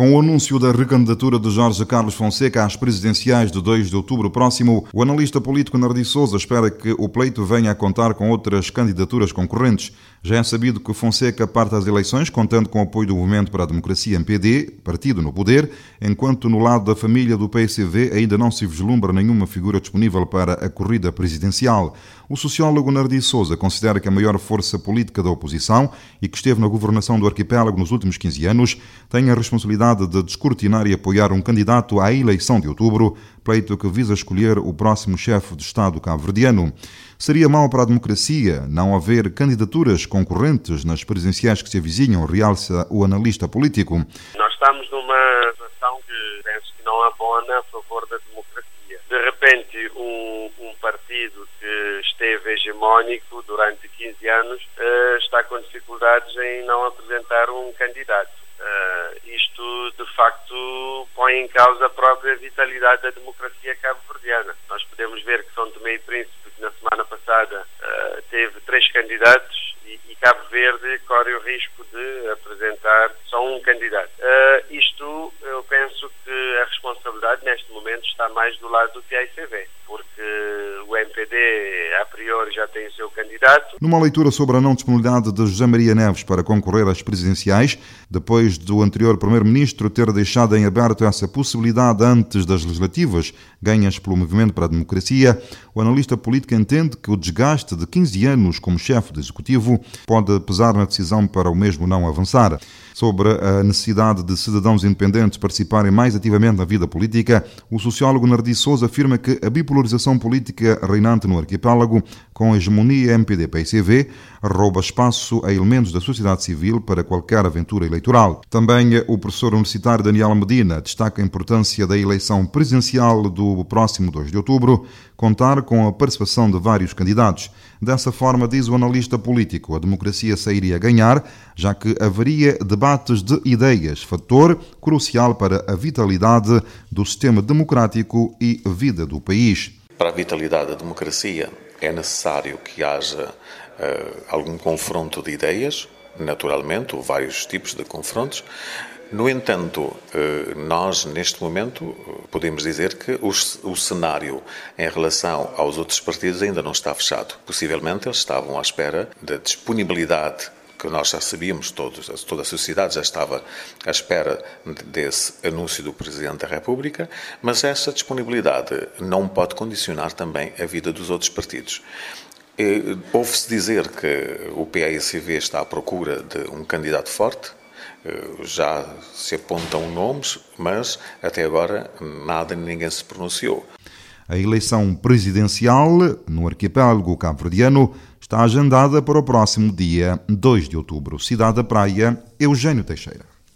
Com o anúncio da recandidatura de Jorge Carlos Fonseca às presidenciais de 2 de outubro próximo, o analista político Nardi Souza espera que o pleito venha a contar com outras candidaturas concorrentes. Já é sabido que Fonseca parte às eleições contando com o apoio do Movimento para a Democracia MPD, partido no poder, enquanto no lado da família do PSV ainda não se vislumbra nenhuma figura disponível para a corrida presidencial. O sociólogo Nardi Souza considera que a maior força política da oposição e que esteve na governação do arquipélago nos últimos 15 anos tem a responsabilidade de descortinar e apoiar um candidato à eleição de outubro, pleito que visa escolher o próximo chefe de Estado cabo-verdiano. Seria mau para a democracia não haver candidaturas concorrentes nas presidenciais que se avizinham, realça o analista político. Nós estamos numa situação que penso que não abona a favor da democracia. De repente, um, um partido que esteve hegemónico durante 15 anos uh, está com dificuldades em não apresentar um candidato. Isto, de facto, põe em causa a própria vitalidade da democracia cabo-verdiana. Nós podemos ver que São Tomé e Príncipe, que na semana passada uh, teve três candidatos, e, e, Cabo Verde corre o risco de apresentar só um candidato. Uh, isto, eu penso que a responsabilidade, neste momento, está mais do lado do PICV, porque o MPD, a priori, já tem seu candidato. Numa leitura sobre a não disponibilidade de José Maria Neves para concorrer às presidenciais, depois do anterior Primeiro-Ministro ter deixado em aberto essa possibilidade antes das legislativas ganhas pelo Movimento para a Democracia, o analista político entende que o desgaste de 15 anos como chefe do Executivo pode pesar na decisão para o mesmo não avançar sobre a necessidade de cidadãos independentes participarem mais ativamente na vida política, o sociólogo Nardi Souza afirma que a bipolarização política reinante no arquipélago, com hegemonia MPD-PCV, rouba espaço a elementos da sociedade civil para qualquer aventura eleitoral. Também o professor universitário Daniel Medina destaca a importância da eleição presidencial do próximo 2 de outubro, contar com a participação de vários candidatos. Dessa forma, diz o analista político, a democracia sairia a ganhar, já que haveria debates de ideias, fator crucial para a vitalidade do sistema democrático e vida do país. Para a vitalidade da democracia é necessário que haja uh, algum confronto de ideias, naturalmente, ou vários tipos de confrontos, no entanto, eh, nós neste momento podemos dizer que o cenário em relação aos outros partidos ainda não está fechado. Possivelmente eles estavam à espera da disponibilidade que nós já sabíamos todos, toda a sociedade já estava à espera desse anúncio do Presidente da República, mas essa disponibilidade não pode condicionar também a vida dos outros partidos. Ouve-se dizer que o PAICV está à procura de um candidato forte, eh, já se apontam nomes, mas até agora nada, ninguém se pronunciou. A eleição presidencial no arquipélago cabo-verdiano está agendada para o próximo dia 2 de outubro. Cidade da Praia, Eugênio Teixeira.